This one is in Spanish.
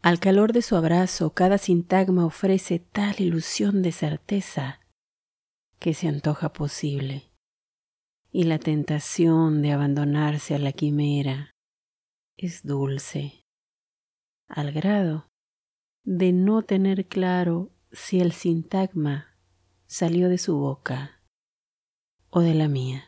Al calor de su abrazo, cada sintagma ofrece tal ilusión de certeza que se antoja posible. Y la tentación de abandonarse a la quimera es dulce, al grado de no tener claro si el sintagma salió de su boca o de la mía.